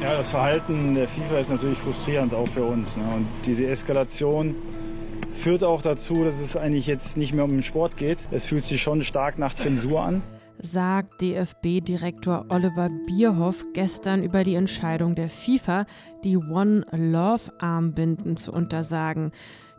Ja, das Verhalten der FIFA ist natürlich frustrierend auch für uns. Ne? Und diese Eskalation führt auch dazu, dass es eigentlich jetzt nicht mehr um den Sport geht. Es fühlt sich schon stark nach Zensur an sagt DFB-Direktor Oliver Bierhoff gestern über die Entscheidung der FIFA, die One Love Armbinden zu untersagen.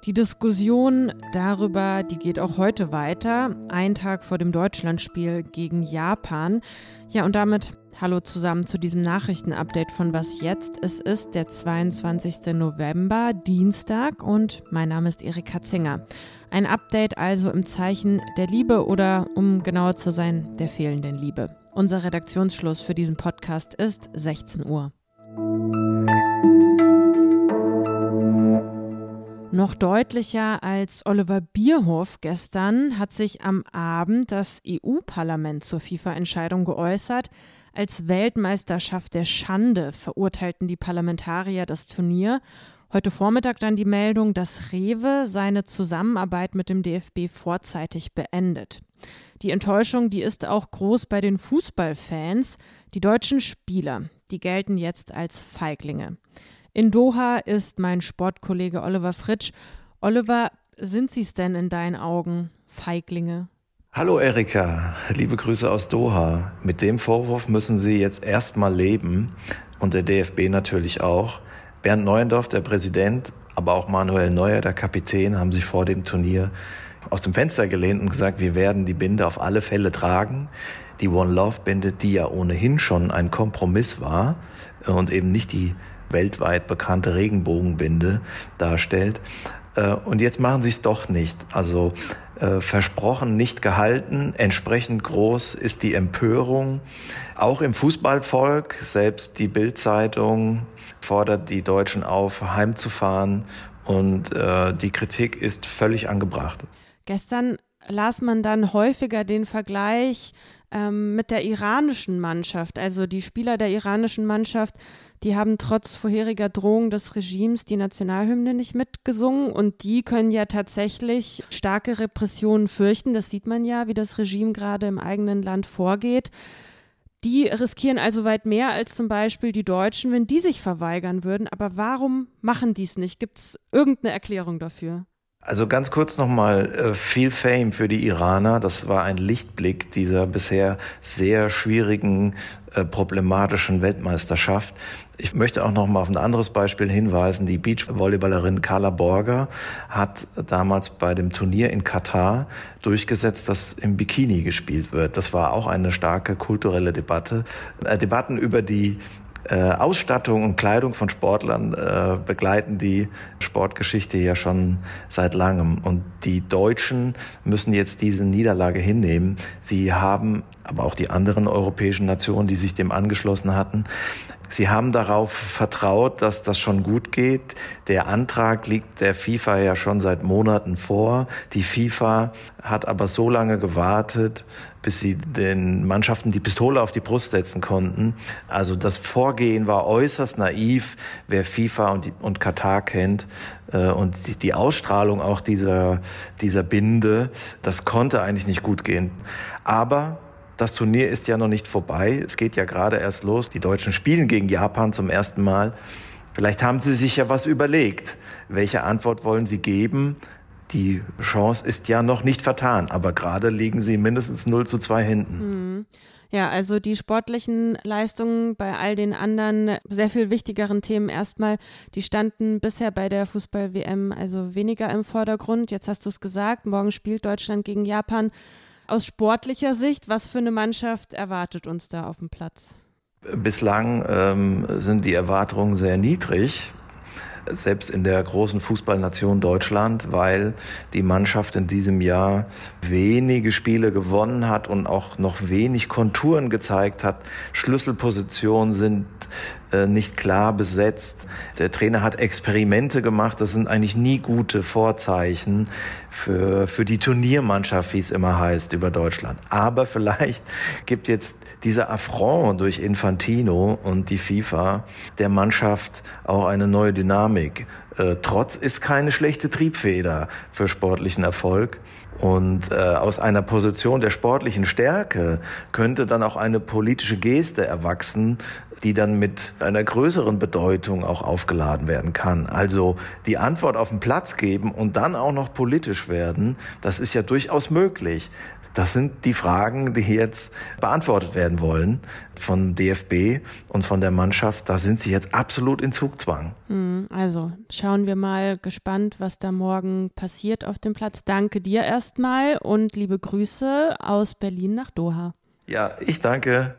Die Diskussion darüber, die geht auch heute weiter, ein Tag vor dem Deutschlandspiel gegen Japan. Ja, und damit hallo zusammen zu diesem Nachrichtenupdate von Was jetzt? Es ist der 22. November, Dienstag und mein Name ist Erika Zinger. Ein Update also im Zeichen der Liebe oder, um genauer zu sein, der fehlenden Liebe. Unser Redaktionsschluss für diesen Podcast ist 16 Uhr. Noch deutlicher als Oliver Bierhoff gestern hat sich am Abend das EU-Parlament zur FIFA-Entscheidung geäußert. Als Weltmeisterschaft der Schande verurteilten die Parlamentarier das Turnier. Heute Vormittag dann die Meldung, dass Rewe seine Zusammenarbeit mit dem DFB vorzeitig beendet. Die Enttäuschung, die ist auch groß bei den Fußballfans. Die deutschen Spieler, die gelten jetzt als Feiglinge. In Doha ist mein Sportkollege Oliver Fritsch. Oliver, sind sie es denn in deinen Augen, Feiglinge? Hallo Erika, liebe Grüße aus Doha. Mit dem Vorwurf müssen Sie jetzt erstmal leben und der DFB natürlich auch. Bernd Neuendorf, der Präsident, aber auch Manuel Neuer, der Kapitän, haben sich vor dem Turnier aus dem Fenster gelehnt und gesagt, wir werden die Binde auf alle Fälle tragen. Die One Love Binde, die ja ohnehin schon ein Kompromiss war und eben nicht die weltweit bekannte Regenbogenbinde darstellt. Äh, und jetzt machen sie es doch nicht. Also äh, versprochen, nicht gehalten. Entsprechend groß ist die Empörung. Auch im Fußballvolk, selbst die Bildzeitung fordert die Deutschen auf, heimzufahren. Und äh, die Kritik ist völlig angebracht. Gestern las man dann häufiger den Vergleich ähm, mit der iranischen Mannschaft. Also die Spieler der iranischen Mannschaft die haben trotz vorheriger Drohung des Regimes die Nationalhymne nicht mitgesungen und die können ja tatsächlich starke Repressionen fürchten. Das sieht man ja, wie das Regime gerade im eigenen Land vorgeht. Die riskieren also weit mehr als zum Beispiel die Deutschen, wenn die sich verweigern würden. Aber warum machen die es nicht? Gibt es irgendeine Erklärung dafür? Also ganz kurz nochmal, äh, viel Fame für die Iraner. Das war ein Lichtblick dieser bisher sehr schwierigen, äh, problematischen Weltmeisterschaft. Ich möchte auch nochmal auf ein anderes Beispiel hinweisen. Die Beachvolleyballerin Carla Borger hat damals bei dem Turnier in Katar durchgesetzt, dass im Bikini gespielt wird. Das war auch eine starke kulturelle Debatte. Äh, Debatten über die äh, Ausstattung und Kleidung von Sportlern äh, begleiten die Sportgeschichte ja schon seit langem. Und die Deutschen müssen jetzt diese Niederlage hinnehmen. Sie haben, aber auch die anderen europäischen Nationen, die sich dem angeschlossen hatten, Sie haben darauf vertraut, dass das schon gut geht. Der Antrag liegt der FIFA ja schon seit Monaten vor. Die FIFA hat aber so lange gewartet, bis sie den Mannschaften die Pistole auf die Brust setzen konnten. Also das Vorgehen war äußerst naiv, wer FIFA und, und Katar kennt. Äh, und die Ausstrahlung auch dieser, dieser Binde, das konnte eigentlich nicht gut gehen. Aber das Turnier ist ja noch nicht vorbei. Es geht ja gerade erst los. Die Deutschen spielen gegen Japan zum ersten Mal. Vielleicht haben Sie sich ja was überlegt. Welche Antwort wollen Sie geben? Die Chance ist ja noch nicht vertan, aber gerade liegen Sie mindestens 0 zu 2 hinten. Mhm. Ja, also die sportlichen Leistungen bei all den anderen sehr viel wichtigeren Themen erstmal, die standen bisher bei der Fußball-WM also weniger im Vordergrund. Jetzt hast du es gesagt, morgen spielt Deutschland gegen Japan. Aus sportlicher Sicht, was für eine Mannschaft erwartet uns da auf dem Platz? Bislang ähm, sind die Erwartungen sehr niedrig selbst in der großen Fußballnation Deutschland, weil die Mannschaft in diesem Jahr wenige Spiele gewonnen hat und auch noch wenig Konturen gezeigt hat. Schlüsselpositionen sind äh, nicht klar besetzt. Der Trainer hat Experimente gemacht. Das sind eigentlich nie gute Vorzeichen für, für die Turniermannschaft, wie es immer heißt, über Deutschland. Aber vielleicht gibt jetzt dieser Affront durch Infantino und die FIFA der Mannschaft auch eine neue Dynamik. Äh, Trotz ist keine schlechte Triebfeder für sportlichen Erfolg. Und äh, aus einer Position der sportlichen Stärke könnte dann auch eine politische Geste erwachsen, die dann mit einer größeren Bedeutung auch aufgeladen werden kann. Also die Antwort auf den Platz geben und dann auch noch politisch werden, das ist ja durchaus möglich. Das sind die Fragen, die jetzt beantwortet werden wollen von DFB und von der Mannschaft. Da sind sie jetzt absolut in Zugzwang. Hm, also schauen wir mal gespannt, was da morgen passiert auf dem Platz. Danke dir erstmal und liebe Grüße aus Berlin nach Doha. Ja, ich danke.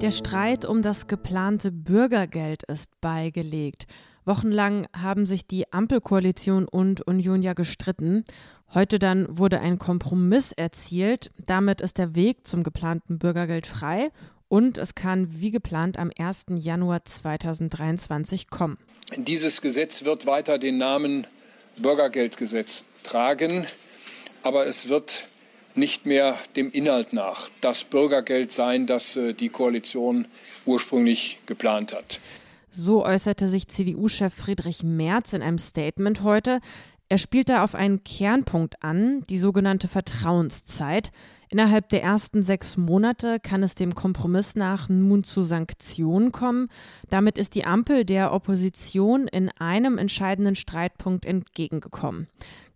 Der Streit um das geplante Bürgergeld ist beigelegt. Wochenlang haben sich die Ampelkoalition und Union ja gestritten. Heute dann wurde ein Kompromiss erzielt. Damit ist der Weg zum geplanten Bürgergeld frei und es kann wie geplant am 1. Januar 2023 kommen. Dieses Gesetz wird weiter den Namen Bürgergeldgesetz tragen, aber es wird nicht mehr dem Inhalt nach das Bürgergeld sein, das äh, die Koalition ursprünglich geplant hat. So äußerte sich CDU-Chef Friedrich Merz in einem Statement heute. Er spielt da auf einen Kernpunkt an, die sogenannte Vertrauenszeit. Innerhalb der ersten sechs Monate kann es dem Kompromiss nach nun zu Sanktionen kommen. Damit ist die Ampel der Opposition in einem entscheidenden Streitpunkt entgegengekommen.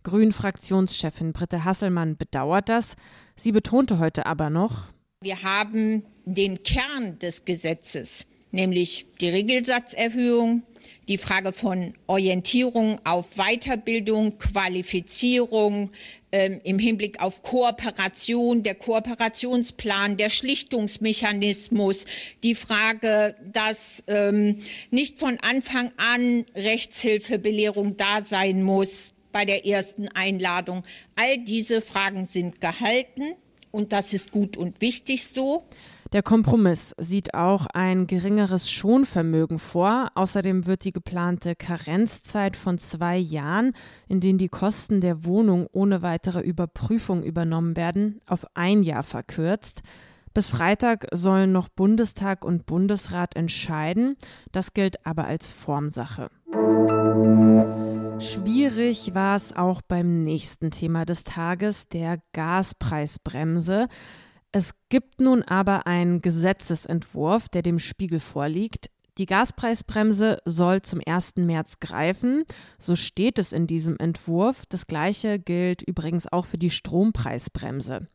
Grünen-Fraktionschefin Britte Hasselmann bedauert das. Sie betonte heute aber noch, wir haben den Kern des Gesetzes, nämlich die Regelsatzerhöhung, die Frage von Orientierung auf Weiterbildung, Qualifizierung ähm, im Hinblick auf Kooperation, der Kooperationsplan, der Schlichtungsmechanismus, die Frage, dass ähm, nicht von Anfang an Rechtshilfebelehrung da sein muss bei der ersten Einladung. All diese Fragen sind gehalten und das ist gut und wichtig so. Der Kompromiss sieht auch ein geringeres Schonvermögen vor. Außerdem wird die geplante Karenzzeit von zwei Jahren, in denen die Kosten der Wohnung ohne weitere Überprüfung übernommen werden, auf ein Jahr verkürzt. Bis Freitag sollen noch Bundestag und Bundesrat entscheiden. Das gilt aber als Formsache. Schwierig war es auch beim nächsten Thema des Tages, der Gaspreisbremse. Es gibt nun aber einen Gesetzesentwurf, der dem Spiegel vorliegt. Die Gaspreisbremse soll zum 1. März greifen. So steht es in diesem Entwurf. Das gleiche gilt übrigens auch für die Strompreisbremse.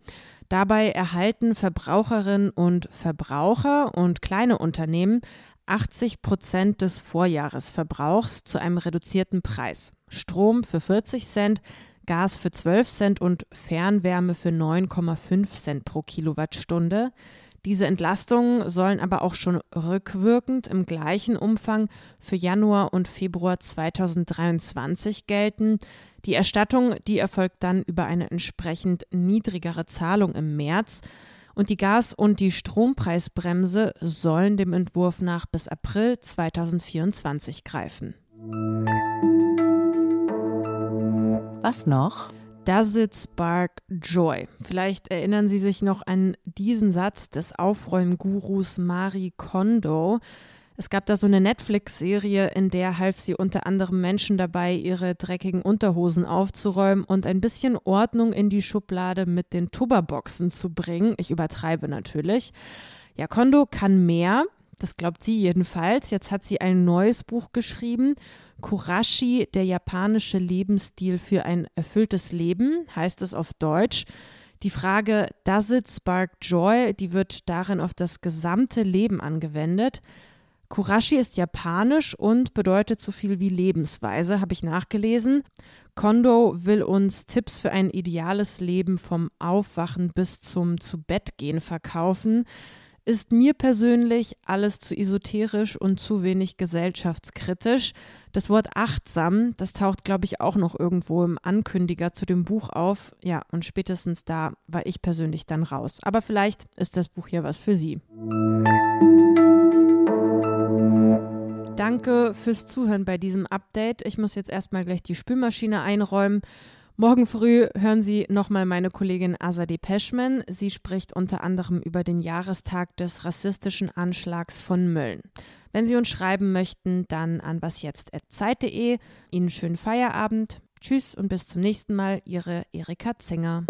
Dabei erhalten Verbraucherinnen und Verbraucher und kleine Unternehmen 80 Prozent des Vorjahresverbrauchs zu einem reduzierten Preis. Strom für 40 Cent, Gas für 12 Cent und Fernwärme für 9,5 Cent pro Kilowattstunde. Diese Entlastungen sollen aber auch schon rückwirkend im gleichen Umfang für Januar und Februar 2023 gelten. Die Erstattung, die erfolgt dann über eine entsprechend niedrigere Zahlung im März. Und die Gas- und die Strompreisbremse sollen dem Entwurf nach bis April 2024 greifen. Was noch? Does it spark joy? Vielleicht erinnern Sie sich noch an diesen Satz des Aufräumgurus Marie Kondo. Es gab da so eine Netflix-Serie, in der half sie unter anderem Menschen dabei, ihre dreckigen Unterhosen aufzuräumen und ein bisschen Ordnung in die Schublade mit den Tubberboxen zu bringen. Ich übertreibe natürlich. Ja, Kondo kann mehr. Das glaubt sie jedenfalls. Jetzt hat sie ein neues Buch geschrieben Kurashi, der japanische Lebensstil für ein erfülltes Leben, heißt es auf Deutsch. Die Frage, does it spark joy, die wird darin auf das gesamte Leben angewendet. Kurashi ist japanisch und bedeutet so viel wie Lebensweise, habe ich nachgelesen. Kondo will uns Tipps für ein ideales Leben vom Aufwachen bis zum Zubettgehen verkaufen ist mir persönlich alles zu esoterisch und zu wenig gesellschaftskritisch. Das Wort achtsam, das taucht, glaube ich, auch noch irgendwo im Ankündiger zu dem Buch auf. Ja, und spätestens da war ich persönlich dann raus. Aber vielleicht ist das Buch ja was für Sie. Danke fürs Zuhören bei diesem Update. Ich muss jetzt erstmal gleich die Spülmaschine einräumen. Morgen früh hören Sie nochmal meine Kollegin Azadeh Peschman. Sie spricht unter anderem über den Jahrestag des rassistischen Anschlags von Mölln. Wenn Sie uns schreiben möchten, dann an wasjetzt.zeit.de. Ihnen schönen Feierabend. Tschüss und bis zum nächsten Mal. Ihre Erika Zenger.